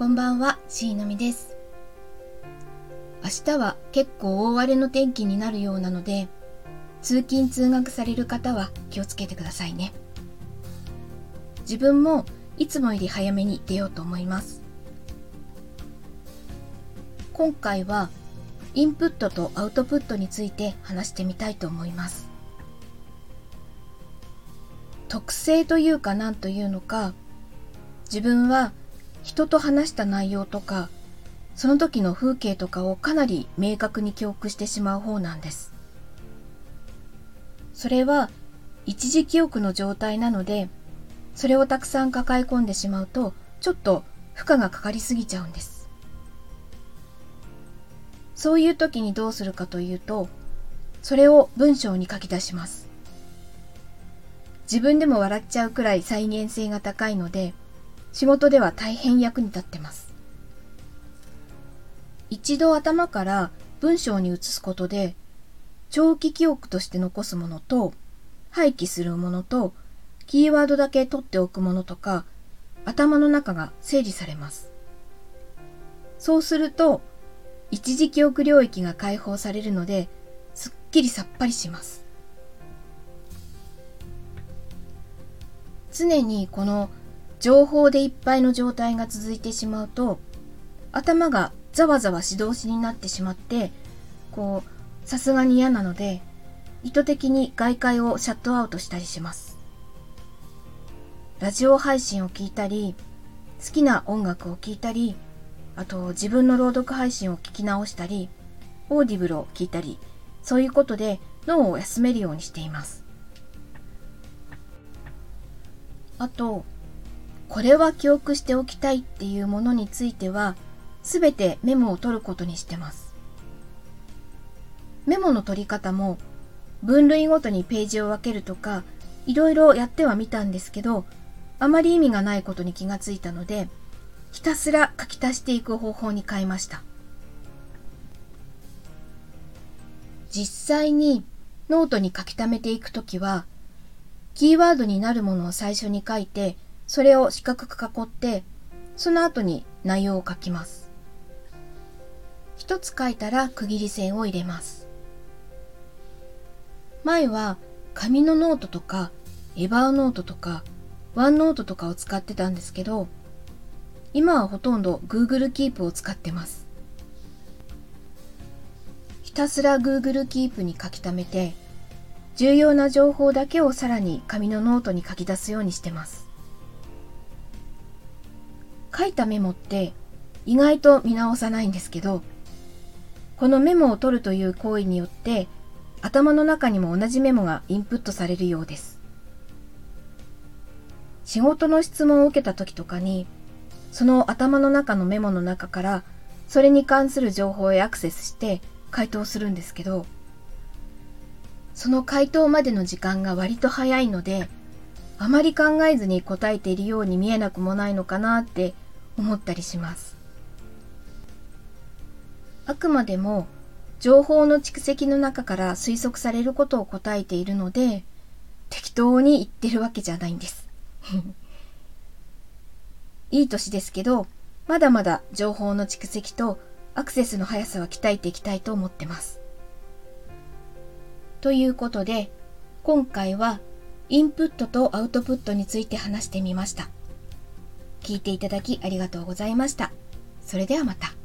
こんばんは、しいのみです。明日は結構大荒れの天気になるようなので、通勤通学される方は気をつけてくださいね。自分もいつもより早めに出ようと思います。今回はインプットとアウトプットについて話してみたいと思います。特性というか何というのか、自分は人と話した内容とか、その時の風景とかをかなり明確に記憶してしまう方なんです。それは一時記憶の状態なので、それをたくさん抱え込んでしまうと、ちょっと負荷がかかりすぎちゃうんです。そういう時にどうするかというと、それを文章に書き出します。自分でも笑っちゃうくらい再現性が高いので、仕事では大変役に立ってます。一度頭から文章に移すことで、長期記憶として残すものと、廃棄するものと、キーワードだけ取っておくものとか、頭の中が整理されます。そうすると、一時記憶領域が解放されるので、すっきりさっぱりします。常にこの情報でいっぱいの状態が続いてしまうと、頭がざわざわし通しになってしまって、こう、さすがに嫌なので、意図的に外界をシャットアウトしたりします。ラジオ配信を聞いたり、好きな音楽を聴いたり、あと自分の朗読配信を聞き直したり、オーディブルを聞いたり、そういうことで脳を休めるようにしています。あと、これは記憶しておきたいっていうものについては、すべてメモを取ることにしてます。メモの取り方も、分類ごとにページを分けるとか、いろいろやってはみたんですけど、あまり意味がないことに気がついたので、ひたすら書き足していく方法に変えました。実際にノートに書き溜めていくときは、キーワードになるものを最初に書いて、それを四角く囲って、その後に内容を書きます。一つ書いたら区切り線を入れます。前は紙のノートとか、 Evernote とか、 OneNote とかを使ってたんですけど、今はほとんど Google Keep を使ってます。ひたすら Google Keep に書き溜めて、重要な情報だけをさらに紙のノートに書き出すようにしてます。書いたメモって意外と見直さないんですけど、このメモを取るという行為によって頭の中にも同じメモがインプットされるようです。仕事の質問を受けた時とかにその頭の中のメモの中からそれに関する情報へアクセスして回答するんですけど、その回答までの時間が割と早いので、あまり考えずに答えているように見えなくもないのかなって思ったりします。あくまでも情報の蓄積の中から推測されることを答えているので、適当に言ってるわけじゃないんです。いい年ですけど、まだまだ情報の蓄積とアクセスの速さは鍛えていきたいと思ってます。ということで、今回はインプットとアウトプットについて話してみました。聞いていただきありがとうございました。それではまた。